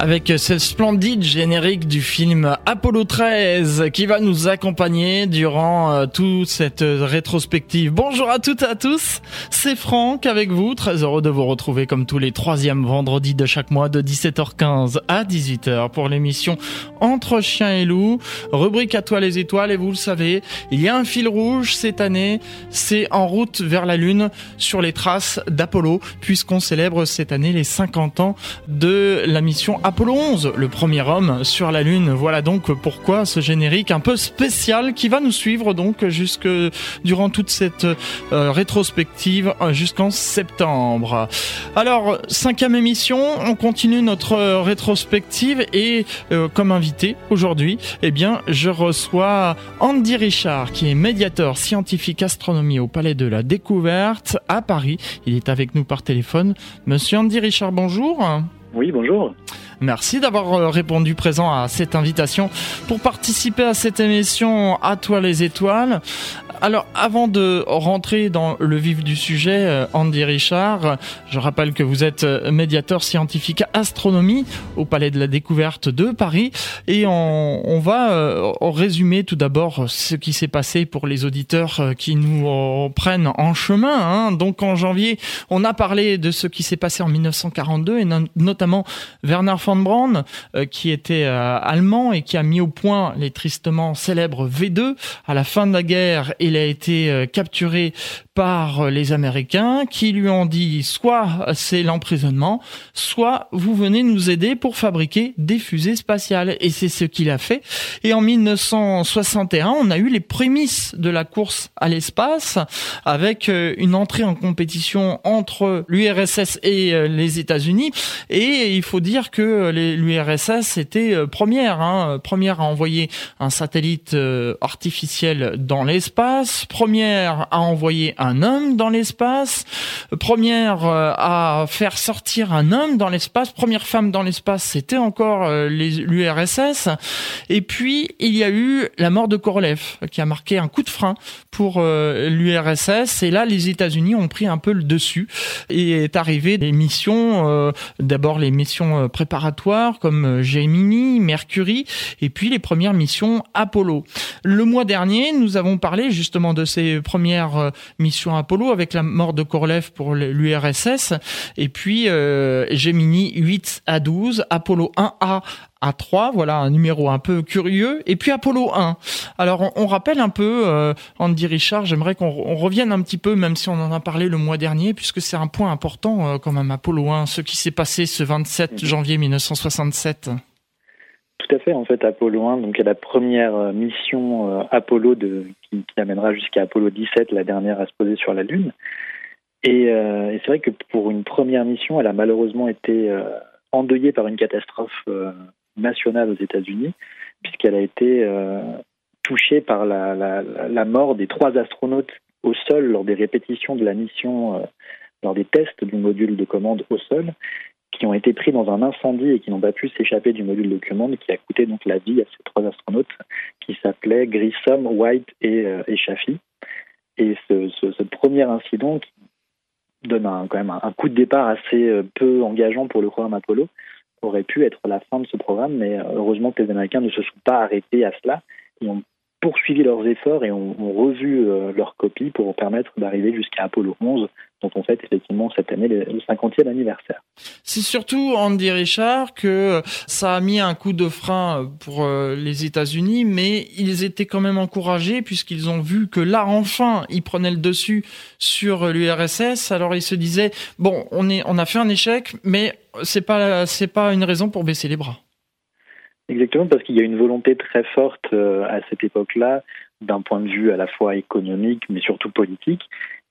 avec ce splendide générique du film Apollo 13 qui va nous accompagner durant euh, toute cette rétrospective. Bonjour à toutes et à tous, c'est Franck avec vous, très heureux de vous retrouver comme tous les troisièmes vendredis de chaque mois de 17h15 à 18h pour l'émission Entre chiens et loups, rubrique à toi les étoiles. Et vous le savez, il y a un fil rouge cette année, c'est en route vers la Lune sur les traces d'Apollo puisqu'on célèbre cette année les 50 ans de la mission Apollo Apollo 11, le premier homme sur la Lune. Voilà donc pourquoi ce générique un peu spécial qui va nous suivre donc jusque durant toute cette euh, rétrospective euh, jusqu'en septembre. Alors, cinquième émission, on continue notre rétrospective et euh, comme invité aujourd'hui, eh bien, je reçois Andy Richard qui est médiateur scientifique astronomie au Palais de la Découverte à Paris. Il est avec nous par téléphone. Monsieur Andy Richard, bonjour. Oui, bonjour. Merci d'avoir euh, répondu présent à cette invitation pour participer à cette émission À toi les étoiles. Alors, avant de rentrer dans le vif du sujet, euh, Andy Richard, je rappelle que vous êtes euh, médiateur scientifique astronomie au Palais de la Découverte de Paris, et on, va euh, résumer tout d'abord ce qui s'est passé pour les auditeurs qui nous prennent en chemin. Hein. Donc, en janvier, on a parlé de ce qui s'est passé en 1942, et notamment Werner von Braun, qui était allemand et qui a mis au point les tristement célèbres V2 à la fin de la guerre et il a été euh, capturé par les Américains qui lui ont dit soit c'est l'emprisonnement, soit vous venez nous aider pour fabriquer des fusées spatiales. Et c'est ce qu'il a fait. Et en 1961, on a eu les prémices de la course à l'espace avec euh, une entrée en compétition entre l'URSS et euh, les États-Unis. Et il faut dire que l'URSS était première, hein, première à envoyer un satellite artificiel dans l'espace première à envoyer un homme dans l'espace, première euh, à faire sortir un homme dans l'espace, première femme dans l'espace, c'était encore euh, l'URSS. Et puis il y a eu la mort de Korolev qui a marqué un coup de frein pour euh, l'URSS. Et là, les États-Unis ont pris un peu le dessus et est arrivé des missions, d'abord les missions préparatoires comme Gemini, Mercury, et puis les premières missions Apollo. Le mois dernier, nous avons parlé justement de ses premières euh, missions Apollo avec la mort de Korolev pour l'URSS et puis euh, Gemini 8 à 12, Apollo 1A à 3, voilà un numéro un peu curieux, et puis Apollo 1. Alors on, rappelle un peu, euh, Andy Richard, j'aimerais qu'on revienne un petit peu, même si on en a parlé le mois dernier, puisque c'est un point important quand même, Apollo 1, ce qui s'est passé ce 27 janvier 1967. Tout à fait. En fait, Apollo 1, donc, la première euh, mission euh, Apollo qui, amènera jusqu'à Apollo 17, la dernière à se poser sur la Lune. Euh, et, c'est vrai que pour une première mission, elle a malheureusement été endeuillée par une catastrophe nationale aux États-Unis, puisqu'elle a été touchée par la, la, mort des trois astronautes au sol lors des répétitions de la mission, lors des tests du module de commande au sol qui ont été pris dans un incendie et qui n'ont pas pu s'échapper du module de commande qui a coûté donc la vie à ces trois astronautes qui s'appelaient Grissom, White et, euh, et Chaffee. Et ce, premier incident qui donne quand même un, coup de départ assez euh, peu engageant pour le programme Apollo aurait pu être la fin de ce programme, mais euh, heureusement que les Américains ne se sont pas arrêtés à cela. Ils ont poursuivi leurs efforts et ont, revu euh, leur copie pour permettre d'arriver jusqu'à Apollo 11, dont on fête effectivement cette année le 50e anniversaire. C'est surtout, Andy Richard, que ça a mis un coup de frein pour euh, les États-Unis, mais ils étaient quand même encouragés puisqu'ils ont vu que là, enfin, ils prenaient le dessus sur l'URSS. Alors ils se disaient, bon, on, est, on a fait un échec, mais c'est pas, c'est pas une raison pour baisser les bras. Exactement, parce qu'il y a une volonté très forte euh, à cette époque-là, d'un point de vue à la fois économique, mais surtout politique.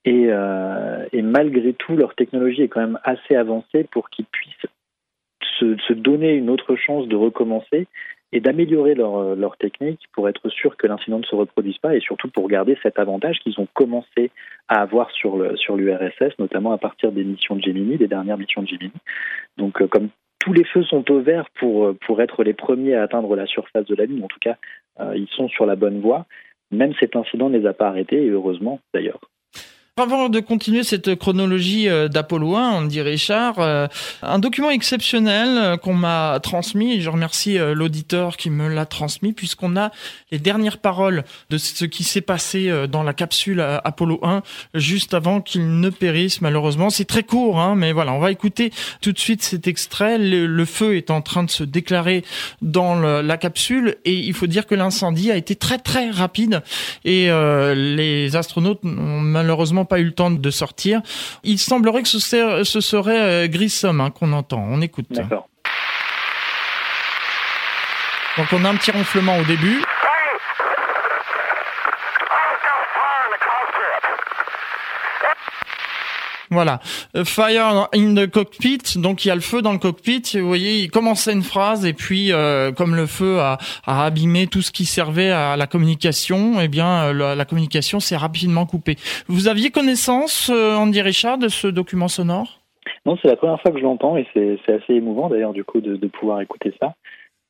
Et, euh, et, malgré tout, leur technologie est quand même assez avancée pour qu'ils puissent se, donner une autre chance de recommencer et d'améliorer leur, leur technique pour être sûr que l'incident ne se reproduise pas et surtout pour garder cet avantage qu'ils ont commencé à avoir sur l'URSS, notamment à partir des missions de Gemini, des dernières missions de Gemini. Donc, euh, comme tous les feux sont au vert pour, euh, être les premiers à atteindre la surface de la Lune. En tout cas, euh, ils sont sur la bonne voie. Même cet incident ne les a pas arrêtés, et heureusement d'ailleurs. Avant de continuer cette chronologie euh, d'Apollo 1, on dit Richard, euh, un document exceptionnel euh, qu'on m'a transmis, et je remercie l'auditeur qui me l'a transmis, puisqu'on a les dernières paroles de ce qui s'est passé dans la capsule Apollo 1, juste avant qu'il ne périsse malheureusement. C'est très court, hein, mais voilà, on va écouter tout de suite cet extrait. Le, feu est en train de se déclarer dans la capsule, et il faut dire que l'incendie a été très très rapide, et les astronautes n'ont malheureusement pas eu le temps de sortir. Il semblerait que ce, serait euh, Grissom hein, qu'on entend. On écoute. D'accord. Donc on a un petit ronflement au début. Voilà. Euh, fire in the cockpit. Donc il y a le feu dans le cockpit. Vous voyez, il commençait une phrase et puis euh, comme le feu a, a, abîmé tout ce qui servait à la communication, eh bien euh, la, communication s'est rapidement coupée. Vous aviez connaissance, Andy Richard, de ce document sonore? Non, c'est la première fois que je l'entends et c'est assez émouvant d'ailleurs du coup de, de pouvoir écouter ça.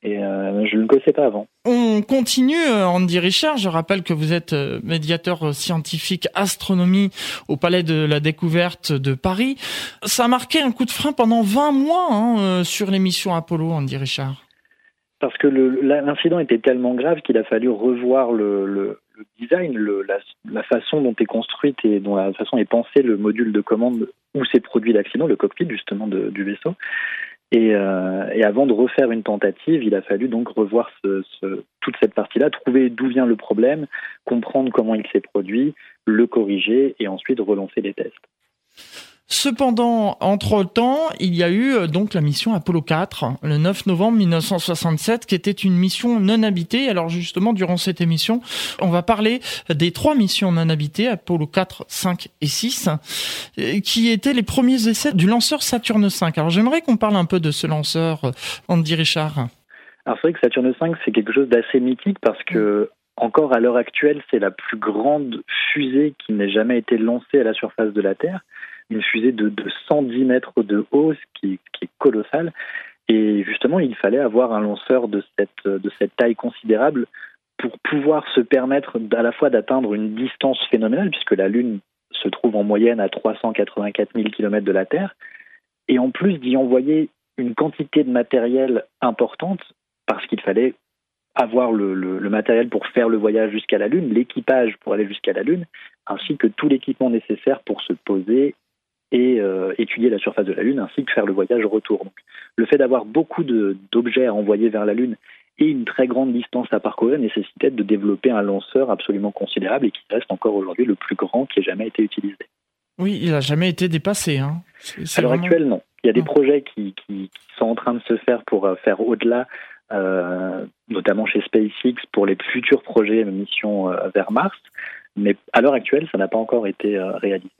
Et euh, je ne le connaissais pas avant. On continue, euh, Andy Richard. Je rappelle que vous êtes euh, médiateur scientifique astronomie au Palais de la Découverte de Paris. Ça a marqué un coup de frein pendant 20 mois hein, sur l'émission Apollo, Andy Richard. Parce que l'incident était tellement grave qu'il a fallu revoir le, le, le design, le, la, la, façon dont est construite et dont la façon est pensée le module de commande où s'est produit l'accident, le cockpit justement de, du vaisseau. Et, euh, et, avant de refaire une tentative, il a fallu donc revoir toute cette partie-là, trouver d'où vient le problème, comprendre comment il s'est produit, le corriger et ensuite relancer les tests. Cependant, entre-temps, il y a eu euh, donc la mission Apollo 4, le 9 novembre 1967, qui était une mission non habitée. Alors justement, durant cette émission, on va parler des trois missions non habitées, Apollo 4, 5 et 6, euh, qui étaient les premiers essais du lanceur Saturne V. Alors j'aimerais qu'on parle un peu de ce lanceur, euh, Andy Richard. Alors c'est vrai que Saturne V, c'est quelque chose d'assez mythique parce que encore à l'heure actuelle, c'est la plus grande fusée qui n'ait jamais été lancée à la surface de la Terre une fusée de, 110 mètres de haut, ce qui, est colossal. Et justement, il fallait avoir un lanceur de cette, taille considérable pour pouvoir se permettre à la fois d'atteindre une distance phénoménale, puisque la Lune se trouve en moyenne à 384 000 km de la Terre, et en plus d'y envoyer une quantité de matériel importante, parce qu'il fallait avoir le, matériel pour faire le voyage jusqu'à la Lune, l'équipage pour aller jusqu'à la Lune, ainsi que tout l'équipement nécessaire pour se poser et euh, étudier la surface de la Lune ainsi que faire le voyage retour. Donc, le fait d'avoir beaucoup d'objets à envoyer vers la Lune et une très grande distance à parcourir nécessitait de développer un lanceur absolument considérable et qui reste encore aujourd'hui le plus grand qui ait jamais été utilisé. Oui, il n'a jamais été dépassé. Hein. à l'heure actuelle, non. Il y a des projets qui, qui, sont en train de se faire pour euh, faire au-delà, euh, notamment chez SpaceX, pour les futurs projets de mission euh, vers Mars. Mais à l'heure actuelle, ça n'a pas encore été réalisé.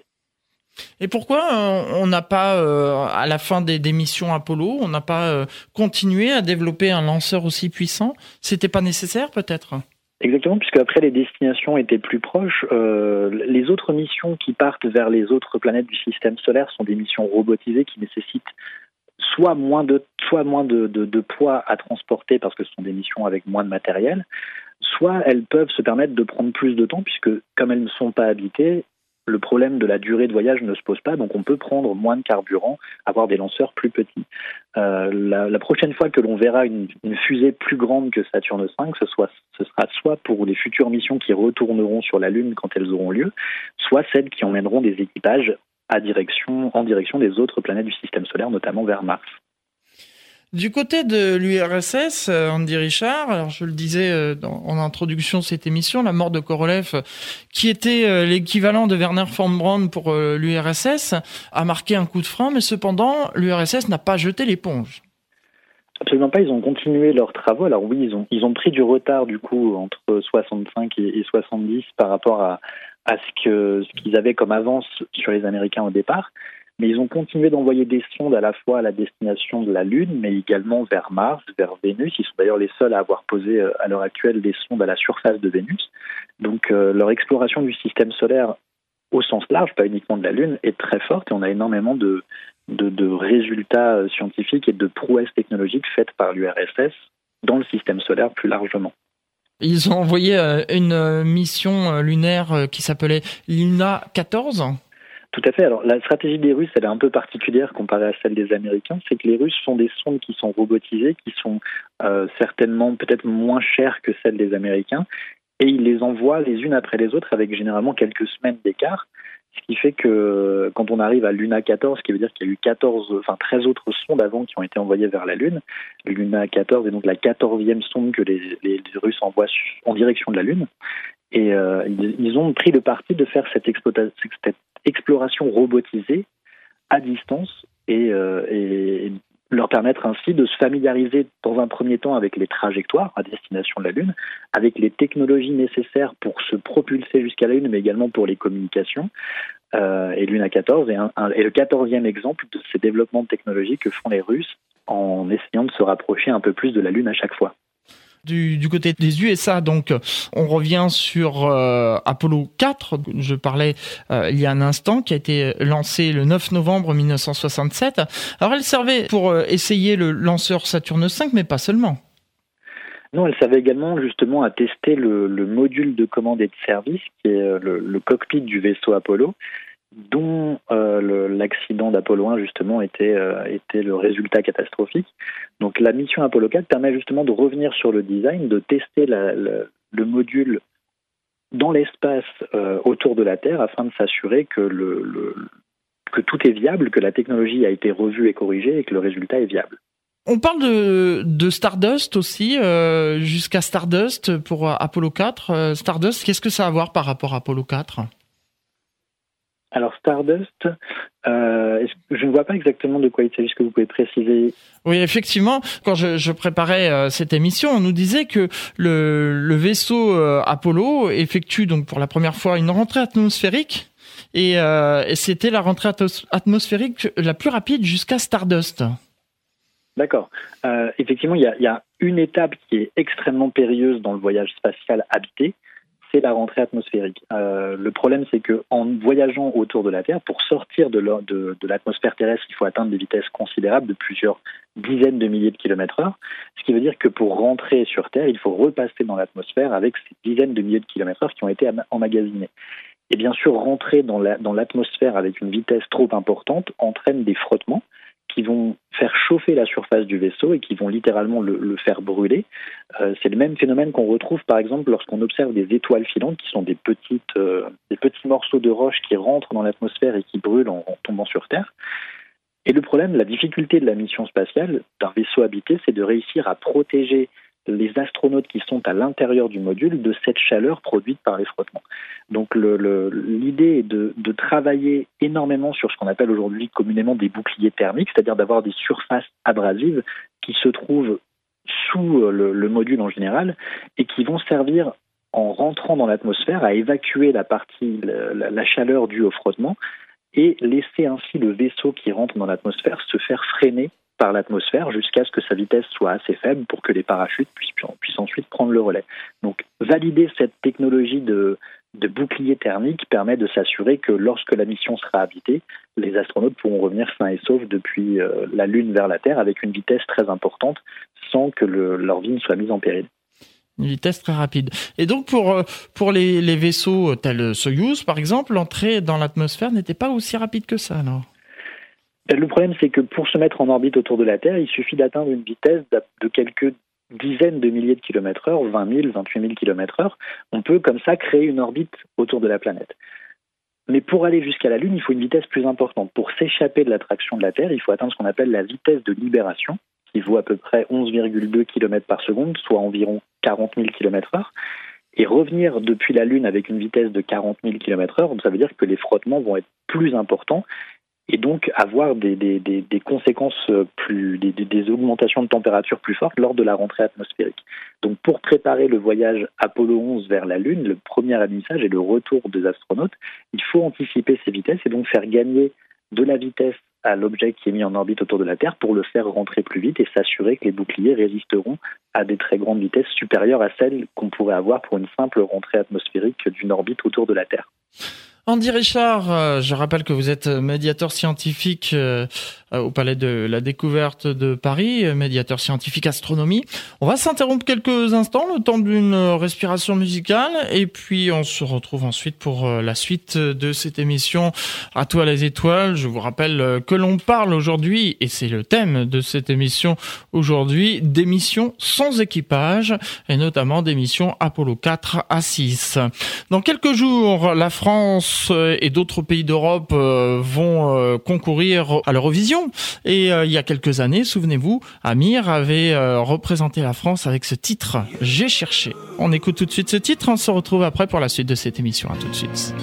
Et pourquoi euh, on n'a pas, euh, à la fin des, missions Apollo, on n'a pas euh, continué à développer un lanceur aussi puissant? C'était pas nécessaire peut-être? Exactement, puisque après les destinations étaient plus proches, les autres missions qui partent vers les autres planètes du système solaire sont des missions robotisées qui nécessitent soit moins de soit moins de, de poids à transporter parce que ce sont des missions avec moins de matériel, soit elles peuvent se permettre de prendre plus de temps puisque comme elles ne sont pas habitées, le problème de la durée de voyage ne se pose pas, donc on peut prendre moins de carburant, avoir des lanceurs plus petits. Euh, la, prochaine fois que l'on verra une, fusée plus grande que Saturne V, ce, sera soit pour les futures missions qui retourneront sur la Lune quand elles auront lieu, soit celles qui emmèneront des équipages en direction des autres planètes du système solaire, notamment vers Mars. Du côté de l'URSS, euh, Andy Richard, alors je le disais euh, en introduction de cette émission, la mort de Korolev, qui était euh, l'équivalent de Werner von Braun pour l'URSS, a marqué un coup de frein, mais cependant, l'URSS n'a pas jeté l'éponge. Absolument pas, ils ont continué leurs travaux. Alors oui, ils ont, ils ont pris du retard du coup entre 65 et, 70 par rapport à, à ce qu'ils avaient comme avance sur les Américains au départ mais ils ont continué d'envoyer des sondes à la fois à la destination de la Lune, mais également vers Mars, vers Vénus. Ils sont d'ailleurs les seuls à avoir posé euh, à l'heure actuelle des sondes à la surface de Vénus. Donc euh, leur exploration du système solaire au sens large, pas uniquement de la Lune, est très forte et on a énormément de, résultats euh, scientifiques et de prouesses technologiques faites par l'URSS dans le système solaire plus largement. Ils ont envoyé une mission lunaire qui s'appelait Luna 14 tout à fait. Alors la stratégie des Russes, elle est un peu particulière comparée à celle des Américains. C'est que les Russes font des sondes qui sont robotisées, qui sont euh, certainement peut-être moins chères que celles des Américains, et ils les envoient les unes après les autres avec généralement quelques semaines d'écart. Ce qui fait que quand on arrive à Luna 14, ce qui veut dire qu'il y a eu 14, enfin 13 autres sondes avant qui ont été envoyées vers la Lune, Luna 14 est donc la 14e sonde que les, les Russes envoient en direction de la Lune. Et euh, ils, ont pris le parti de faire cette, exploration robotisée à distance et, euh, et, leur permettre ainsi de se familiariser dans un premier temps avec les trajectoires à destination de la Lune, avec les technologies nécessaires pour se propulser jusqu'à la Lune, mais également pour les communications. Euh, et Luna 14 est, un, est le quatorzième exemple de ces développements de technologies que font les Russes en essayant de se rapprocher un peu plus de la Lune à chaque fois. Du, côté des USA, donc, on revient sur euh, Apollo 4, je parlais euh, il y a un instant, qui a été lancé le 9 novembre 1967. Alors, elle servait pour euh, essayer le lanceur Saturne V, mais pas seulement. Non, elle servait également justement à tester le, module de commande et de service, qui est le cockpit du vaisseau Apollo, dont euh, l'accident d'Apollo 1 justement était, euh, était le résultat catastrophique. Donc la mission Apollo 4 permet justement de revenir sur le design, de tester le module dans l'espace euh, autour de la Terre afin de s'assurer que, que tout est viable, que la technologie a été revue et corrigée et que le résultat est viable. On parle de, de Stardust aussi, jusqu'à Stardust pour Apollo 4. Stardust, qu'est-ce que ça a à voir par rapport à Apollo 4 alors Stardust, euh, je ne vois pas exactement de quoi il s'agit. Est-ce que vous pouvez préciser? Oui, effectivement, quand je, préparais euh, cette émission, on nous disait que le, vaisseau euh, Apollo effectue donc pour la première fois une rentrée atmosphérique. Et, c'était la rentrée atmosphérique la plus rapide jusqu'à Stardust. D'accord. effectivement, il y, a, une étape qui est extrêmement périlleuse dans le voyage spatial habité, c'est la rentrée atmosphérique. Euh, le problème, c'est que en voyageant autour de la Terre, pour sortir de, l'atmosphère terrestre, il faut atteindre des vitesses considérables de plusieurs dizaines de milliers de kilomètres heure, ce qui veut dire que pour rentrer sur Terre, il faut repasser dans l'atmosphère avec ces dizaines de milliers de kilomètres heure qui ont été emmagasinés. Et bien sûr, rentrer dans l'atmosphère avec une vitesse trop importante entraîne des frottements qui vont faire chauffer la surface du vaisseau et qui vont littéralement le, faire brûler. Euh, c'est le même phénomène qu'on retrouve par exemple lorsqu'on observe des étoiles filantes qui sont des, petites, euh, des petits morceaux de roche qui rentrent dans l'atmosphère et qui brûlent en, tombant sur Terre. Et le problème, la difficulté de la mission spatiale d'un vaisseau habité, c'est de réussir à protéger les astronautes qui sont à l'intérieur du module de cette chaleur produite par les frottements. Donc l'idée est de, travailler énormément sur ce qu'on appelle aujourd'hui communément des boucliers thermiques, c'est-à-dire d'avoir des surfaces abrasives qui se trouvent sous le, module en général et qui vont servir en rentrant dans l'atmosphère à évacuer la partie, la chaleur due au frottement et laisser ainsi le vaisseau qui rentre dans l'atmosphère se faire freiner par l'atmosphère jusqu'à ce que sa vitesse soit assez faible pour que les parachutes puissent, ensuite prendre le relais. Donc valider cette technologie de, bouclier thermique permet de s'assurer que lorsque la mission sera habitée, les astronautes pourront revenir sains et saufs depuis euh, la Lune vers la Terre avec une vitesse très importante sans que leur vie ne soit mise en péril. Une vitesse très rapide. Et donc pour, euh, pour les, vaisseaux tels Soyuz, par exemple, l'entrée dans l'atmosphère n'était pas aussi rapide que ça alors? Le problème, c'est que pour se mettre en orbite autour de la Terre, il suffit d'atteindre une vitesse de quelques dizaines de milliers de kilomètres heure, 20 000, 28 000 kilomètres heure. On peut comme ça créer une orbite autour de la planète. Mais pour aller jusqu'à la Lune, il faut une vitesse plus importante. Pour s'échapper de l'attraction de la Terre, il faut atteindre ce qu'on appelle la vitesse de libération, qui vaut à peu près 11,2 km par seconde, soit environ 40 000 km heure. Et revenir depuis la Lune avec une vitesse de 40 000 km heure, ça veut dire que les frottements vont être plus importants et donc avoir des, conséquences plus, des, augmentations de température plus fortes lors de la rentrée atmosphérique. Donc pour préparer le voyage Apollo 11 vers la Lune, le premier amissage et le retour des astronautes, il faut anticiper ces vitesses et donc faire gagner de la vitesse à l'objet qui est mis en orbite autour de la Terre pour le faire rentrer plus vite et s'assurer que les boucliers résisteront à des très grandes vitesses supérieures à celles qu'on pourrait avoir pour une simple rentrée atmosphérique d'une orbite autour de la Terre. Andy Richard, euh, je rappelle que vous êtes médiateur scientifique euh, au Palais de la Découverte de Paris, médiateur scientifique astronomie. On va s'interrompre quelques instants, le temps d'une respiration musicale, et puis on se retrouve ensuite pour euh, la suite de cette émission À toi les étoiles. Je vous rappelle que l'on parle aujourd'hui, et c'est le thème de cette émission aujourd'hui, d'émissions sans équipage, et notamment d'émissions Apollo 4 à 6. Dans quelques jours, la France et d'autres pays d'Europe euh, vont euh, concourir à l'Eurovision. Et euh, il y a quelques années, souvenez-vous, Amir avait représenté la France avec ce titre J'ai cherché. On écoute tout de suite ce titre, on se retrouve après pour la suite de cette émission. À tout de suite.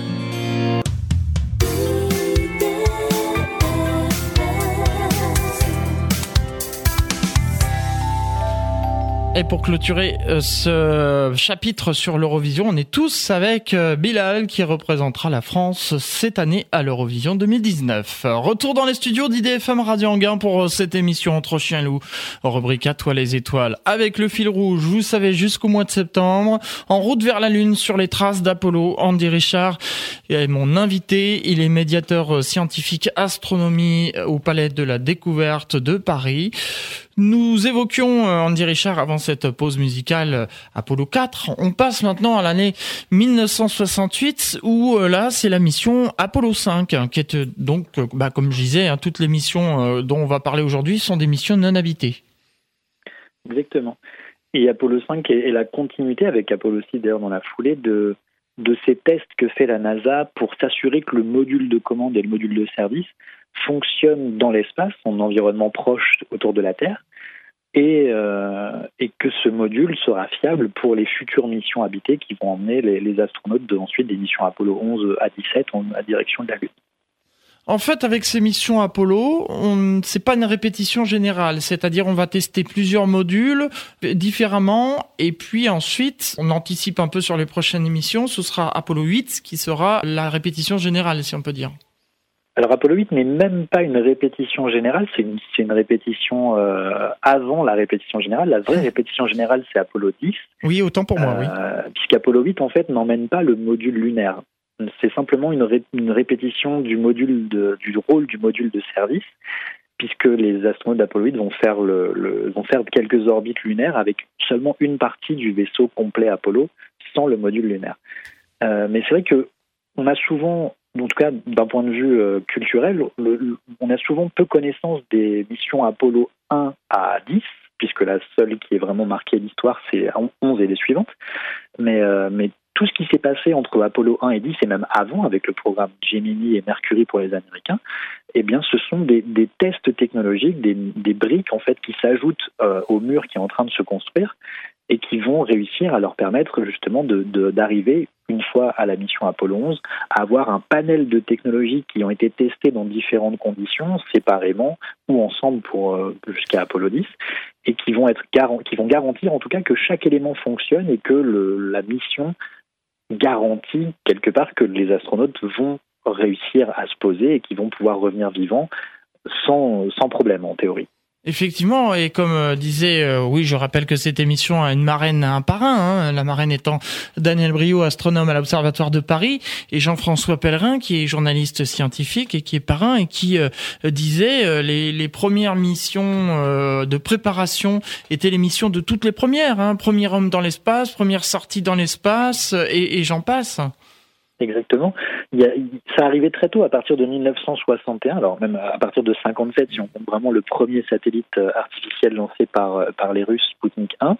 Et pour clôturer euh, ce chapitre sur l'Eurovision, on est tous avec euh, Bilal qui représentera la France cette année à l'Eurovision 2019. Retour dans les studios d'IDFM Radio Anguin pour euh, cette émission entre chien loup, rubrique à toi les étoiles. Avec le fil rouge, vous savez, jusqu'au mois de septembre, en route vers la Lune sur les traces d'Apollo, Andy Richard est mon invité. Il est médiateur scientifique astronomie au Palais de la Découverte de Paris. Nous évoquions euh, Andy Richard avant cette pause musicale euh, Apollo 4. On passe maintenant à l'année 1968 où euh, là c'est la mission Apollo 5 hein, qui est donc bah, comme je disais hein, toutes les missions dont on va parler aujourd'hui sont des missions non habitées. Exactement. Et Apollo 5 est, la continuité avec Apollo 6 d'ailleurs dans la foulée de ces tests que fait la NASA pour s'assurer que le module de commande et le module de service fonctionnent dans l'espace, son environnement proche autour de la Terre, euh, et, que ce module sera fiable pour les futures missions habitées qui vont emmener les, astronautes de, ensuite des missions Apollo 11 à 17 en la direction de la Lune. En fait, avec ces missions Apollo, c'est pas une répétition générale, c'est-à-dire on va tester plusieurs modules différemment, et puis ensuite on anticipe un peu sur les prochaines missions. Ce sera Apollo 8 qui sera la répétition générale, si on peut dire. Alors Apollo 8 n'est même pas une répétition générale, c'est une, une, répétition euh, avant la répétition générale. La vraie répétition générale, c'est Apollo 10. Oui, autant pour moi, oui. Euh, puisqu'Apollo 8, en fait, n'emmène pas le module lunaire. C'est simplement une, une, répétition du module de, du rôle du module de service, puisque les astronautes d'Apollo 8 vont faire, le, le, vont faire quelques orbites lunaires avec seulement une partie du vaisseau complet Apollo, sans le module lunaire. Euh, mais c'est vrai que on a souvent en tout cas d'un point de vue euh, culturel, on a souvent peu connaissance des missions Apollo 1 à 10, puisque la seule qui est vraiment marquée l'histoire, c'est 11 et les suivantes. Mais, euh, mais tout ce qui s'est passé entre Apollo 1 et 10, et même avant, avec le programme Gemini et Mercury pour les Américains, eh bien, ce sont des, tests technologiques, des, briques en fait qui s'ajoutent euh, au mur qui est en train de se construire et qui vont réussir à leur permettre justement d'arriver, une fois à la mission Apollo 11, à avoir un panel de technologies qui ont été testées dans différentes conditions, séparément ou ensemble pour euh, jusqu'à Apollo 10, et qui vont être qui vont garantir en tout cas que chaque élément fonctionne et que le, la mission garantit quelque part que les astronautes vont réussir à se poser et qu'ils vont pouvoir revenir vivants sans, sans problème en théorie. Effectivement, et comme euh, disait, euh, oui, je rappelle que cette émission a une marraine, un parrain, hein, la marraine étant Daniel Brio, astronome à l'Observatoire de Paris, et Jean-François Pellerin, qui est journaliste scientifique et qui est parrain, et qui euh, disait les, les, premières missions de préparation étaient les missions de toutes les premières, hein, premier homme dans l'espace, première sortie dans l'espace, et j'en passe. Exactement. Ça arrivait très tôt, à partir de 1961, alors même à partir de 57, si on compte vraiment le premier satellite euh, artificiel lancé par, euh, par les Russes, Sputnik 1.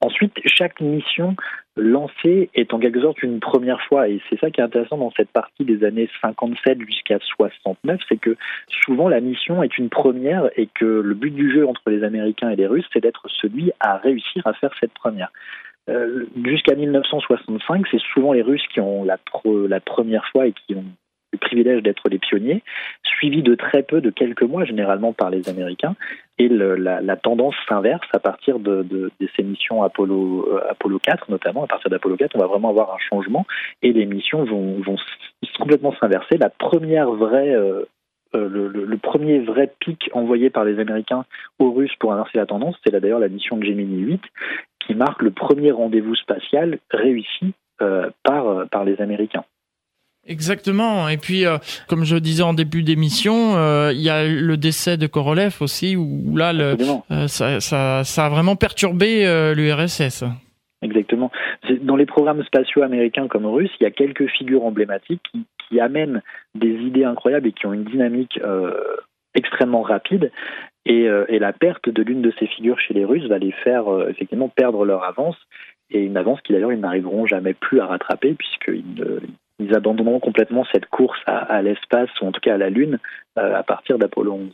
Ensuite, chaque mission lancée est en quelque sorte une première fois, et c'est ça qui est intéressant dans cette partie des années 57 jusqu'à 69, c'est que souvent la mission est une première et que le but du jeu entre les Américains et les Russes, c'est d'être celui à réussir à faire cette première. Euh, jusqu'à 1965, c'est souvent les Russes qui ont la, première fois et qui ont le privilège d'être les pionniers, suivi de très peu, de quelques mois généralement par les Américains. Et la, tendance s'inverse à partir de, ces missions Apollo, euh, Apollo 4 notamment. À partir d'Apollo 4, on va vraiment avoir un changement et les missions vont, vont complètement s'inverser. La première vraie euh, le, le, premier vrai pic envoyé par les Américains aux Russes pour inverser la tendance, c'est d'ailleurs la mission de Gemini 8, qui marque le premier rendez-vous spatial réussi euh, par, euh, par les Américains. Exactement. Et puis, euh, comme je disais en début d'émission, euh, il y a le décès de Korolev aussi, où là, le, euh, ça, ça, ça, a vraiment perturbé l'URSS. Exactement. Dans les programmes spatiaux américains comme russes, il y a quelques figures emblématiques qui, qui amènent des idées incroyables et qui ont une dynamique extrêmement rapide. Et, et, la perte de l'une de ces figures chez les Russes va les faire effectivement perdre leur avance et une avance qui d'ailleurs ils n'arriveront jamais plus à rattraper puisqu'ils ils abandonneront complètement cette course à, l'espace, ou en tout cas à la Lune, euh, à partir d'Apollo 11.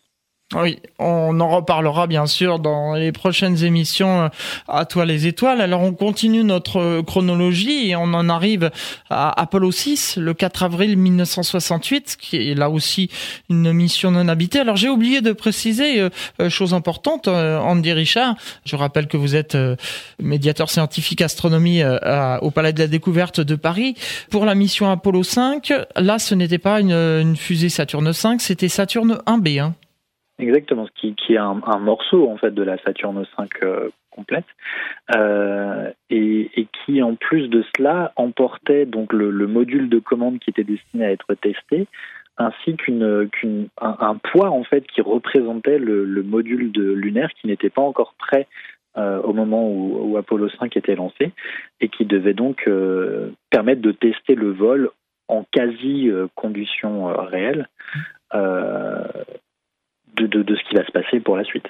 Oui, on en reparlera bien sûr dans les prochaines émissions euh, à toi les étoiles. Alors on continue notre chronologie et on en arrive à Apollo 6 le 4 avril 1968 qui est là aussi une mission non habitée. Alors j'ai oublié de préciser euh, euh, chose importante Andy Richard, je rappelle que vous êtes médiateur scientifique astronomie au Palais de la Découverte de Paris pour la mission Apollo 5. Là ce n'était pas une, fusée Saturne 5, c'était Saturne 1B. Hein. Exactement, qui, qui est un, morceau en fait de la Saturne 5 euh, complète, euh, et, qui en plus de cela emportait donc le, le, module de commande qui était destiné à être testé, ainsi qu'un un poids en fait qui représentait le, le module de lunaire qui n'était pas encore prêt euh, au moment où, Apollo 5 était lancé et qui devait donc permettre de tester le vol en quasi conditions réelles. De, ce qui va se passer pour la suite.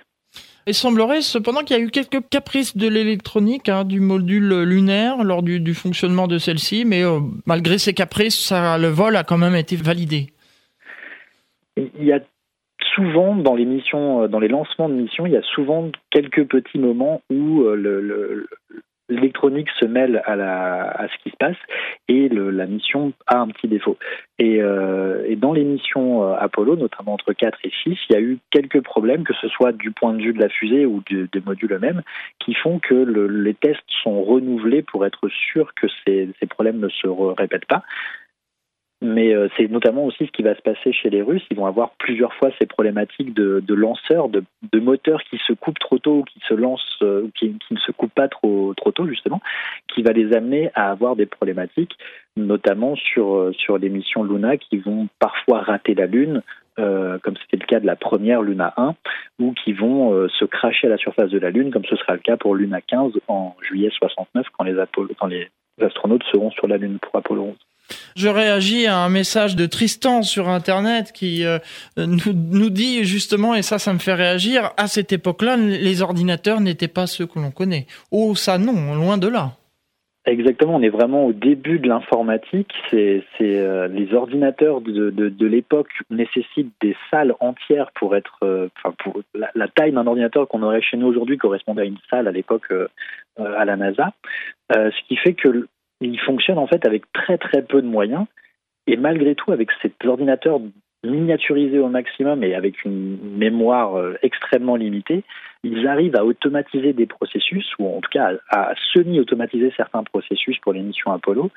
Il semblerait cependant qu'il y a eu quelques caprices de l'électronique, hein, du module lunaire lors du, fonctionnement de celle-ci, mais euh, malgré ces caprices, ça, le vol a quand même été validé. Il y a souvent dans les missions, euh, dans les lancements de missions, il y a souvent quelques petits moments où euh, le, l'électronique se mêle à, la, à ce qui se passe et le, la mission a un petit défaut. Et, euh, et dans les missions euh, Apollo, notamment entre 4 et 6, il y a eu quelques problèmes, que ce soit du point de vue de la fusée ou de, des modules eux-mêmes, qui font que le, les tests sont renouvelés pour être sûr que ces, ces problèmes ne se répètent pas. Mais euh, c'est notamment aussi ce qui va se passer chez les Russes. Ils vont avoir plusieurs fois ces problématiques de, lanceurs, de, moteurs qui se coupent trop tôt, qui se lancent, euh, qui, qui, ne se coupent pas trop, trop tôt justement, qui va les amener à avoir des problématiques, notamment sur euh, sur les missions Luna qui vont parfois rater la Lune, comme c'était le cas de la première Luna 1, ou qui vont se cracher à la surface de la Lune, comme ce sera le cas pour Luna 15 en juillet 69, quand les, quand les astronautes seront sur la Lune pour Apollo 11. Je réagis à un message de Tristan sur Internet qui euh, nous, nous, dit justement, et ça, ça me fait réagir, à cette époque-là, les ordinateurs n'étaient pas ceux que l'on connaît. Oh, ça non, loin de là. Exactement, on est vraiment au début de l'informatique. C'est, euh, les ordinateurs de, de, l'époque nécessitent des salles entières pour être, euh, la, la taille d'un ordinateur qu'on aurait chez nous aujourd'hui correspondait à une salle à l'époque à la NASA. ce qui fait que il fonctionne en fait avec très très peu de moyens. Et malgré tout avec cet ordinateur miniaturisé au maximum et avec une mémoire euh, extrêmement limitée, ils arrivent à automatiser des processus, ou en tout cas à, semi-automatiser certains processus pour les missions Apollo,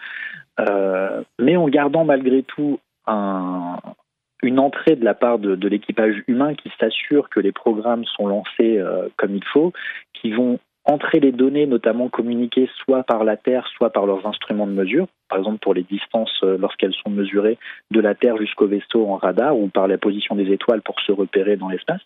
euh, mais en gardant malgré tout un, une entrée de la part de, de l'équipage humain qui s'assure que les programmes sont lancés euh, comme il faut, qui vont entrer les données, notamment communiquées soit par la Terre, soit par leurs instruments de mesure, par exemple pour les distances euh, lorsqu'elles sont mesurées de la Terre jusqu'au vaisseau en radar, ou par la position des étoiles pour se repérer dans l'espace.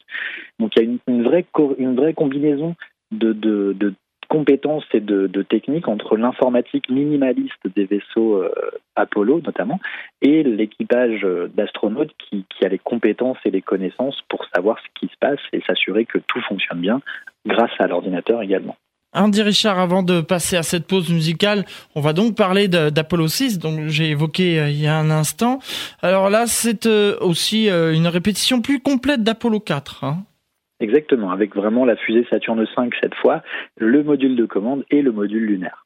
Donc il y a une, vraie, une vraie combinaison de, de, de compétences et de, de techniques entre l'informatique minimaliste des vaisseaux euh, Apollo notamment et l'équipage euh, d'astronautes qui, qui a les compétences et les connaissances pour savoir ce qui se passe et s'assurer que tout fonctionne bien grâce à l'ordinateur également. Andy Richard, avant de passer à cette pause musicale, on va donc parler d'Apollo 6, donc j'ai évoqué euh, il y a un instant. Alors là, c'est euh, aussi euh, une répétition plus complète d'Apollo 4. Hein. Exactement, avec vraiment la fusée Saturne 5 cette fois, le module de commande et le module lunaire.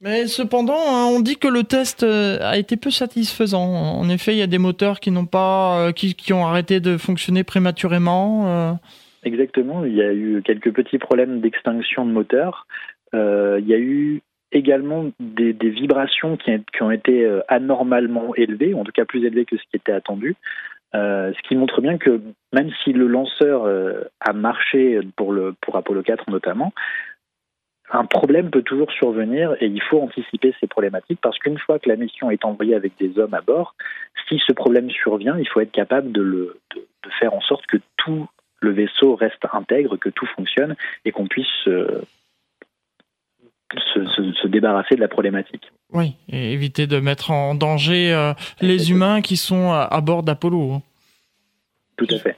Mais cependant, hein, on dit que le test a été peu satisfaisant. En effet, il y a des moteurs qui n'ont pas, qui, qui, ont arrêté de fonctionner prématurément. Exactement, il y a eu quelques petits problèmes d'extinction de moteur. Euh, il y a eu également des, vibrations qui, ont été euh, anormalement élevées, en tout cas plus élevées que ce qui était attendu. Euh, ce qui montre bien que même si le lanceur a marché pour, le, pour Apollo 4 notamment, un problème peut toujours survenir et il faut anticiper ces problématiques parce qu'une fois que la mission est envoyée avec des hommes à bord, si ce problème survient, il faut être capable de, le, de, faire en sorte que tout le vaisseau reste intègre, que tout fonctionne et qu'on puisse euh, se, se, débarrasser de la problématique. Oui, et éviter de mettre en danger euh, les humains qui sont à, bord d'Apollo. Hein. Tout à fait.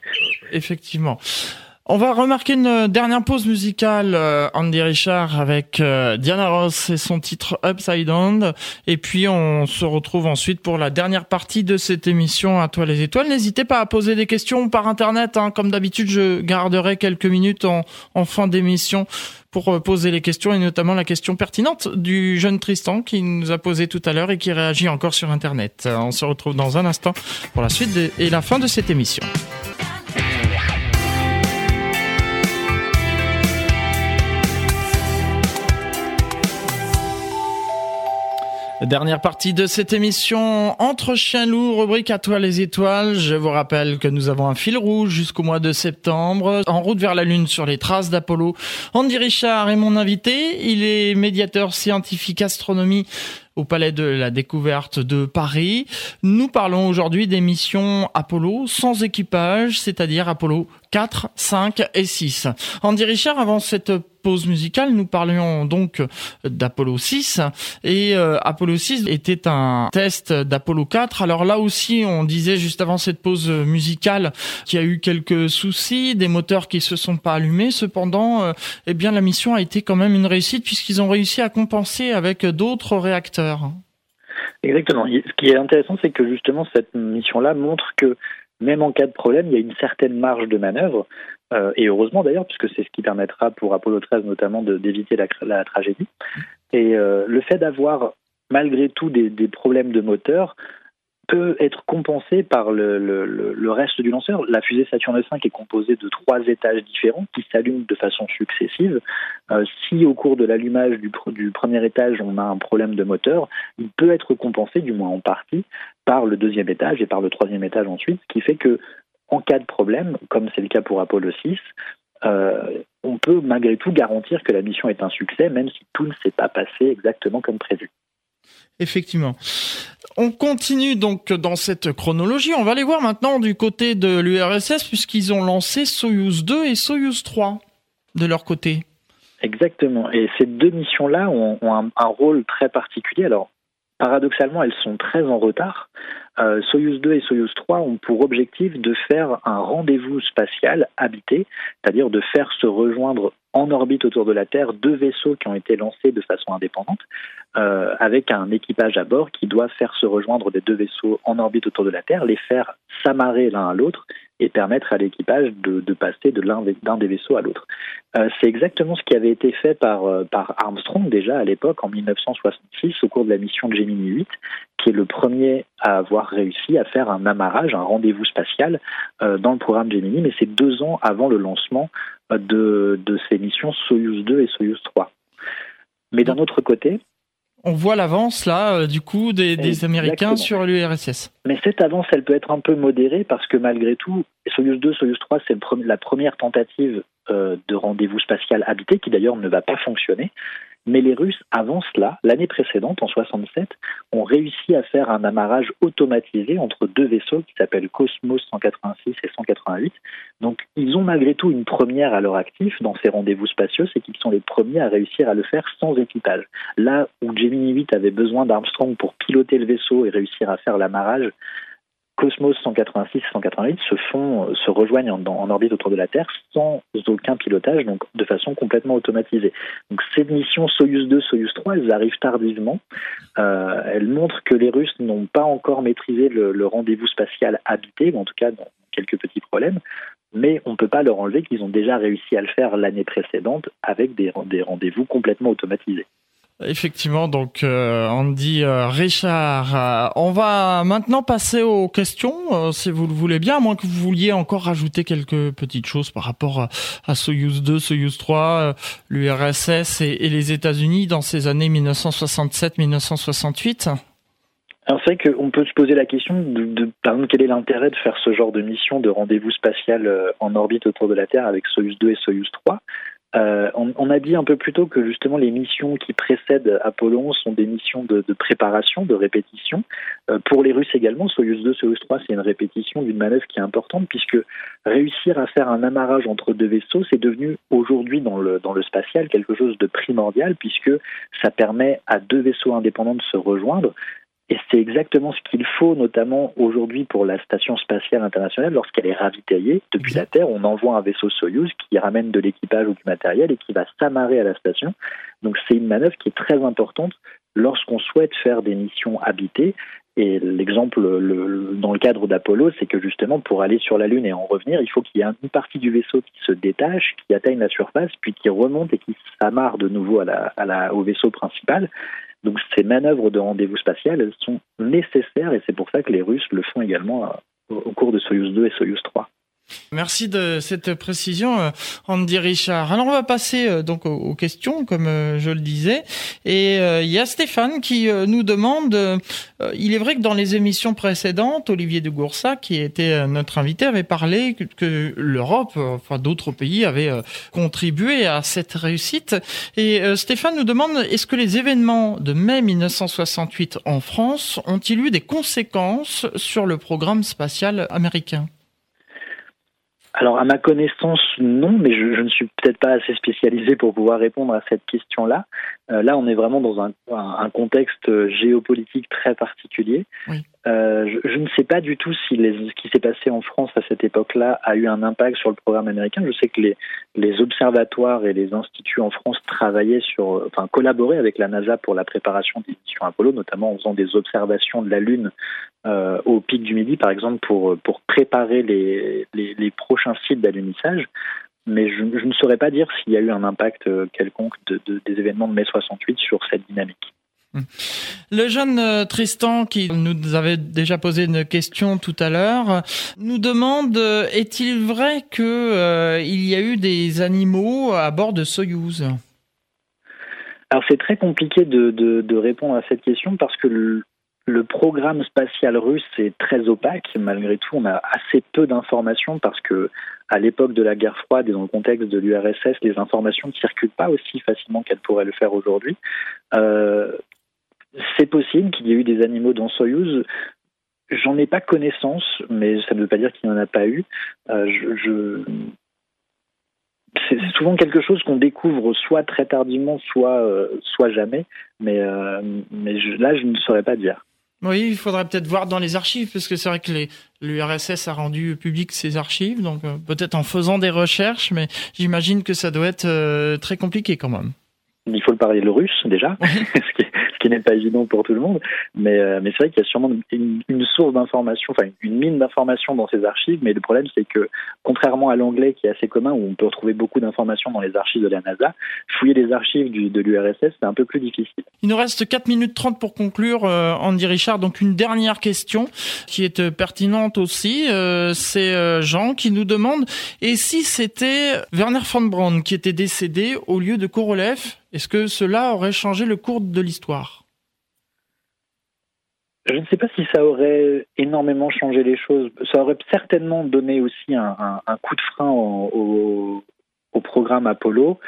Effectivement. On va remarquer une dernière pause musicale, euh, Andy Richard avec euh, Diana Ross et son titre Upside Down. Et puis on se retrouve ensuite pour la dernière partie de cette émission à toi les étoiles. N'hésitez pas à poser des questions par internet. Hein. Comme d'habitude, je garderai quelques minutes en, en fin d'émission pour euh, poser les questions et notamment la question pertinente du jeune Tristan qui nous a posé tout à l'heure et qui réagit encore sur internet. On se retrouve dans un instant pour la suite et la fin de cette émission. Dernière partie de cette émission Entre chiens loups, rubrique à toi les étoiles. Je vous rappelle que nous avons un fil rouge jusqu'au mois de septembre. En route vers la Lune sur les traces d'Apollo. Andy Richard est mon invité. Il est médiateur scientifique astronomie au Palais de la Découverte de Paris. Nous parlons aujourd'hui des missions Apollo sans équipage, c'est-à-dire Apollo 4, 5 et 6. Andy Richard, avant cette pause musicale, nous parlions donc d'Apollo 6 et euh, Apollo 6 était un test d'Apollo 4. Alors là aussi, on disait juste avant cette pause musicale qu'il y a eu quelques soucis, des moteurs qui se sont pas allumés. Cependant, euh, eh bien la mission a été quand même une réussite puisqu'ils ont réussi à compenser avec d'autres réacteurs. Exactement. Ce qui est intéressant, c'est que justement cette mission-là montre que même en cas de problème, il y a une certaine marge de manœuvre. Euh, et heureusement d'ailleurs, puisque c'est ce qui permettra pour Apollo 13 notamment d'éviter la, tragédie. Et euh, le fait d'avoir malgré tout des, des, problèmes de moteur peut être compensé par le, le, reste du lanceur. La fusée Saturne V est composée de trois étages différents qui s'allument de façon successive. Euh, si au cours de l'allumage du, du, premier étage on a un problème de moteur, il peut être compensé, du moins en partie, par le deuxième étage et par le troisième étage ensuite, ce qui fait que en cas de problème, comme c'est le cas pour Apollo 6, euh, on peut malgré tout garantir que la mission est un succès, même si tout ne s'est pas passé exactement comme prévu. Effectivement. On continue donc dans cette chronologie. On va aller voir maintenant du côté de l'URSS puisqu'ils ont lancé Soyuz 2 et Soyuz 3 de leur côté. Exactement. Et ces deux missions-là ont, un, rôle très particulier. Alors, paradoxalement, elles sont très en retard. Euh, Soyuz 2 et Soyuz 3 ont pour objectif de faire un rendez-vous spatial habité, c'est-à-dire de faire se rejoindre en orbite autour de la Terre deux vaisseaux qui ont été lancés de façon indépendante, euh, avec un équipage à bord qui doit faire se rejoindre des deux vaisseaux en orbite autour de la Terre, les faire s'amarrer l'un à l'autre et permettre à l'équipage de, de, passer de l'un d'un des vaisseaux à l'autre. Euh, c'est exactement ce qui avait été fait par, euh, par Armstrong déjà à l'époque, en 1966, au cours de la mission de Gemini 8, qui est le premier à avoir réussi à faire un amarrage, un rendez-vous spatial euh, dans le programme Gemini, mais c'est deux ans avant le lancement de, de ces missions Soyuz 2 et Soyuz 3. Mais d'un autre côté, on voit l'avance là, euh, du coup, des, des Américains sur l'URSS. Mais cette avance, elle peut être un peu modérée parce que malgré tout, Soyuz 2, Soyuz 3, c'est la première tentative euh, de rendez-vous spatial habité qui d'ailleurs ne va pas fonctionner. Mais les Russes, avant cela, l'année précédente, en 67, ont réussi à faire un amarrage automatisé entre deux vaisseaux qui s'appellent Cosmos 186 et 188. Donc, ils ont malgré tout une première à leur actif dans ces rendez-vous spatiaux, c'est qu'ils sont les premiers à réussir à le faire sans équipage. Là où Gemini 8 avait besoin d'Armstrong pour piloter le vaisseau et réussir à faire l'amarrage, Cosmos 186 et 188 se font, euh, se rejoignent en, orbite autour de la Terre sans aucun pilotage, donc de façon complètement automatisée. Donc ces missions Soyuz 2, Soyuz 3, elles arrivent tardivement. Euh, elles montrent que les Russes n'ont pas encore maîtrisé le, rendez-vous spatial habité, ou en tout cas dans quelques petits problèmes. Mais on ne peut pas leur enlever qu'ils ont déjà réussi à le faire l'année précédente avec des rendez-vous complètement automatisés. Effectivement, donc euh, Andy euh, Richard, euh, on va maintenant passer aux questions, si vous le voulez bien, à moins que vous vouliez encore rajouter quelques petites choses par rapport à, Soyuz 2, Soyuz 3, l'URSS et, les États-Unis dans ces années 1967-1968. Alors c'est vrai qu'on peut se poser la question de, de par exemple, quel est l'intérêt de faire ce genre de mission de rendez-vous spatial en orbite autour de la Terre avec Soyuz 2 et Soyuz 3 Euh, on, a dit un peu plus tôt que justement les missions qui précèdent Apollo sont des missions de, préparation, de répétition. Euh, pour les Russes également, Soyuz 2, Soyuz 3, c'est une répétition d'une manœuvre qui est importante puisque réussir à faire un amarrage entre deux vaisseaux, c'est devenu aujourd'hui dans le, dans le spatial quelque chose de primordial puisque ça permet à deux vaisseaux indépendants de se rejoindre et c'est exactement ce qu'il faut, notamment aujourd'hui pour la station spatiale internationale, lorsqu'elle est ravitaillée depuis la Terre, on envoie un vaisseau Soyuz qui ramène de l'équipage ou du matériel et qui va s'amarrer à la station. Donc c'est une manœuvre qui est très importante lorsqu'on souhaite faire des missions habitées. Et l'exemple dans le cadre d'Apollo, c'est que justement pour aller sur la Lune et en revenir, il faut qu'il y ait une partie du vaisseau qui se détache, qui atteigne la surface, puis qui remonte et qui s'amarre de nouveau à la, à la, au vaisseau principal. Donc ces manœuvres de rendez-vous spatial, elles sont nécessaires et c'est pour ça que les Russes le font également euh, au cours de Soyuz 2 et Soyuz 3. Merci de cette précision, euh, Andy Richard. Alors on va passer euh, donc aux questions, comme euh, je le disais. Et il y a Stéphane qui nous demande, il est vrai que dans les émissions précédentes, Olivier de Goursa, qui était notre invité, avait parlé que, l'Europe, enfin d'autres pays, avaient contribué à cette réussite. Et Stéphane nous demande, est-ce que les événements de mai 1968 en France ont-ils eu des conséquences sur le programme spatial américain? Alors, à ma connaissance, non, mais je, ne suis peut-être pas assez spécialisé pour pouvoir répondre à cette question-là. Euh, là, on est vraiment dans un, un, contexte géopolitique très particulier. Euh, je, ne sais pas du tout si les, ce qui s'est passé en France à cette époque-là a eu un impact sur le programme américain. Je sais que les, les observatoires et les instituts en France travaillaient sur, enfin, collaboraient avec la NASA pour la préparation des missions Apollo, notamment en faisant des observations de la Lune euh, au pic du Midi, par exemple, pour, pour préparer les, les, les prochains sites d'alunissage. Mais je, je, ne saurais pas dire s'il y a eu un impact euh, quelconque de, de, des événements de mai 68 sur cette dynamique. Le jeune euh, Tristan, qui nous avait déjà posé une question tout à l'heure, nous demande est-il vrai qu'il euh, y a eu des animaux à bord de Soyouz? Alors c'est très compliqué de, de, de, répondre à cette question parce que le, le programme spatial russe est très opaque. Malgré tout, on a assez peu d'informations parce que à l'époque de la guerre froide et dans le contexte de l'URSS, les informations ne circulent pas aussi facilement qu'elles pourraient le faire aujourd'hui. Euh, c'est possible qu'il y ait eu des animaux dans Soyuz. J'en ai pas connaissance, mais ça ne veut pas dire qu'il n'y en a pas eu. Euh, c'est souvent quelque chose qu'on découvre soit très tardivement, soit, euh, jamais. Mais, mais là, je ne saurais pas dire. Oui, il faudrait peut-être voir dans les archives, parce que c'est vrai que l'URSS a rendu public ses archives, donc peut-être en faisant des recherches, mais j'imagine que ça doit être très compliqué quand même. Il faut le parler le russe déjà, ce, qui qui n'est pas évident pour tout le monde. Mais, euh, c'est vrai qu'il y a sûrement une, source d'information, enfin une mine d'informations dans ces archives. Mais le problème, c'est que contrairement à l'anglais qui est assez commun, où on peut retrouver beaucoup d'informations dans les archives de la NASA, fouiller les archives de l'URSS, c'est un peu plus difficile. Il nous reste 4 minutes 30 pour conclure, euh, Andy Richard. Donc une dernière question qui est euh, pertinente aussi. c'est Jean qui nous demande, et si c'était Werner von Braun qui était décédé au lieu de Korolev? Est-ce que cela aurait changé le cours de l'histoire? Je ne sais pas si ça aurait énormément changé les choses. Ça aurait certainement donné aussi un, coup de frein au, programme Apollo.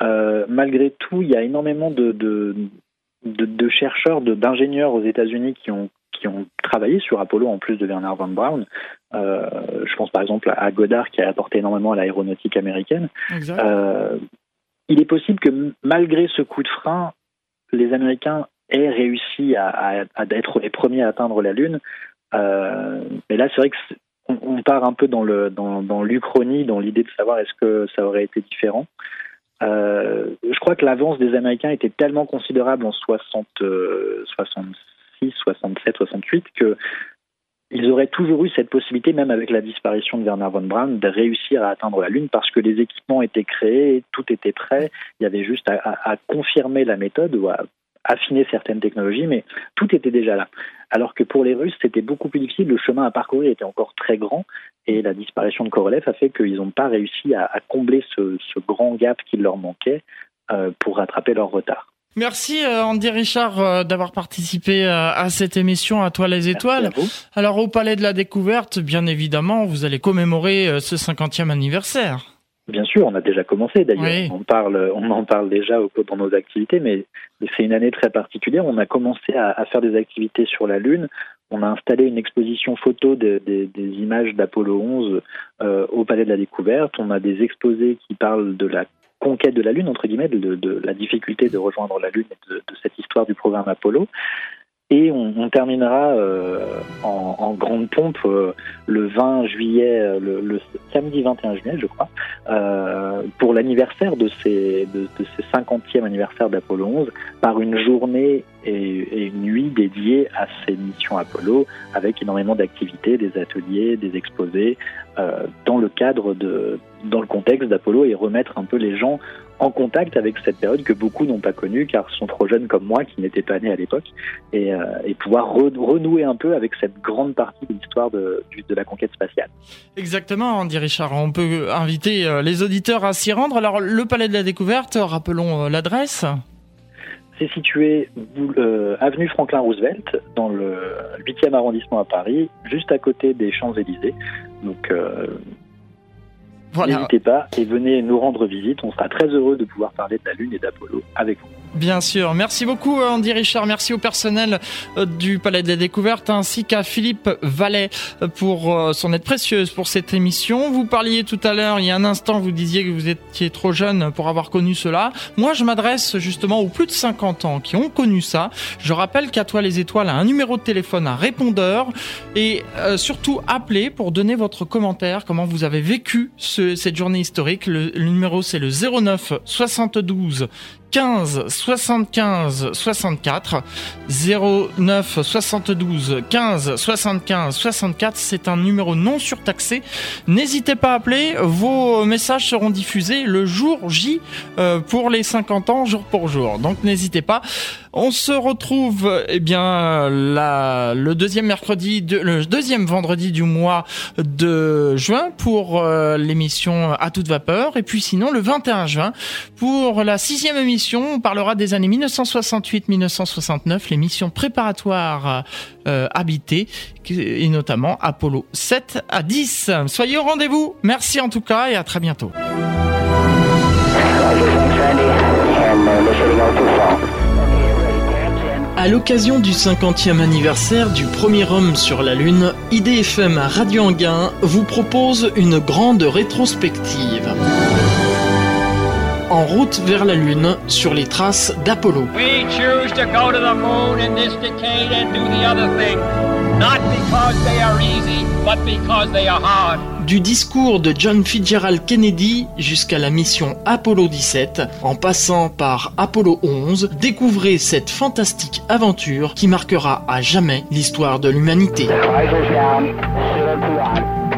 Euh, malgré tout, il y a énormément de, de, chercheurs, d'ingénieurs aux États-Unis qui ont, qui ont travaillé sur Apollo en plus de Werner von Braun. Euh, je pense par exemple à Goddard qui a apporté énormément à l'aéronautique américaine. Euh, il est possible que malgré ce coup de frein, les Américains aient réussi à, être les premiers à atteindre la Lune. Euh, mais là, c'est vrai qu'on on part un peu dans le dans, l'Uchronie, dans l'idée de savoir est-ce que ça aurait été différent. Euh, je crois que l'avance des Américains était tellement considérable en 60, 66, 67, 68 que ils auraient toujours eu cette possibilité, même avec la disparition de Werner von Braun, de réussir à atteindre la Lune parce que les équipements étaient créés, tout était prêt. Il y avait juste à, confirmer la méthode ou à affiner certaines technologies, mais tout était déjà là. Alors que pour les Russes, c'était beaucoup plus difficile. Le chemin à parcourir était encore très grand et la disparition de Korolev a fait qu'ils n'ont pas réussi à, combler ce, grand gap qui leur manquait euh, pour rattraper leur retard. Merci euh, Andy Richard euh, d'avoir participé euh, à cette émission à toi les étoiles. Alors au Palais de la Découverte, bien évidemment, vous allez commémorer ce 50e anniversaire. Bien sûr, on a déjà commencé d'ailleurs. On parle, on en parle déjà au, dans nos activités, mais c'est une année très particulière. On a commencé à, à, faire des activités sur la Lune. On a installé une exposition photo des images d'Apollo 11 euh, au Palais de la Découverte. On a des exposés qui parlent de la conquête de la Lune, entre guillemets, de, la difficulté de rejoindre la Lune et de, cette histoire du programme Apollo. Et on, terminera euh, en, grande pompe euh, le 20 juillet, euh, le, samedi 21 juillet, je crois, pour l'anniversaire de ces, de, de ces 50e anniversaire d'Apollo 11, par une journée et, une nuit dédiée à ces missions Apollo, avec énormément d'activités, des ateliers, des exposés, euh, dans le cadre de, dans le contexte d'Apollo et remettre un peu les gens en contact avec cette période que beaucoup n'ont pas connue car sont trop jeunes comme moi qui n'étaient pas nés à l'époque et, euh, pouvoir renouer un peu avec cette grande partie de l'histoire de, de, la conquête spatiale. Exactement, Andy Richard. On peut inviter euh, les auditeurs à s'y rendre. Alors, le Palais de la Découverte, rappelons l'adresse. C'est situé euh, avenue Franklin Roosevelt, dans le 8e arrondissement à Paris, juste à côté des Champs-Élysées. Donc, euh, voilà. n'hésitez pas et venez nous rendre visite. On sera très heureux de pouvoir parler de la Lune et d'Apollo avec vous. Bien sûr. Merci beaucoup Andy Richard. Merci au personnel euh, du Palais des Découvertes ainsi qu'à Philippe Vallet euh, pour euh, son aide précieuse pour cette émission. Vous parliez tout à l'heure, il y a un instant, vous disiez que vous étiez trop jeune pour avoir connu cela. Moi, je m'adresse justement aux plus de 50 ans qui ont connu ça. Je rappelle qu'à toi les étoiles a un numéro de téléphone, un répondeur et surtout appelez pour donner votre commentaire, comment vous avez vécu ce, cette journée historique. Le, le numéro c'est le 09 72 15 75 64 09 72 15 75 64 c'est un numéro non surtaxé. N'hésitez pas à appeler vos messages seront diffusés le jour J euh, pour les 50 ans jour pour jour. Donc n'hésitez pas on se retrouve eh bien le deuxième mercredi, le deuxième vendredi du mois de juin pour euh, l'émission à toute vapeur, et puis sinon le 21 juin pour la sixième émission, on parlera des années 1968-1969, l'émission préparatoire euh, habitée et notamment Apollo 7 à 10. Soyez au rendez-vous. Merci en tout cas et à très bientôt. À l'occasion du 50e anniversaire du premier homme sur la Lune, IDFM Radio Anguin vous propose une grande rétrospective. En route vers la Lune sur les traces d'Apollo. We choose to go to the moon in this decade and do the other thing, not because they are easy, but because they are hard. Du discours de John Fitzgerald Kennedy jusqu'à la mission Apollo 17, en passant par Apollo 11, découvrez cette fantastique aventure qui marquera à jamais l'histoire de l'humanité.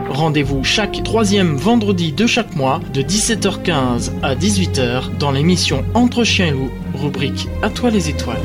Rendez-vous chaque troisième vendredi de chaque mois de 17h15 à 18h dans l'émission Entre chiens et loups, rubrique À toi les étoiles.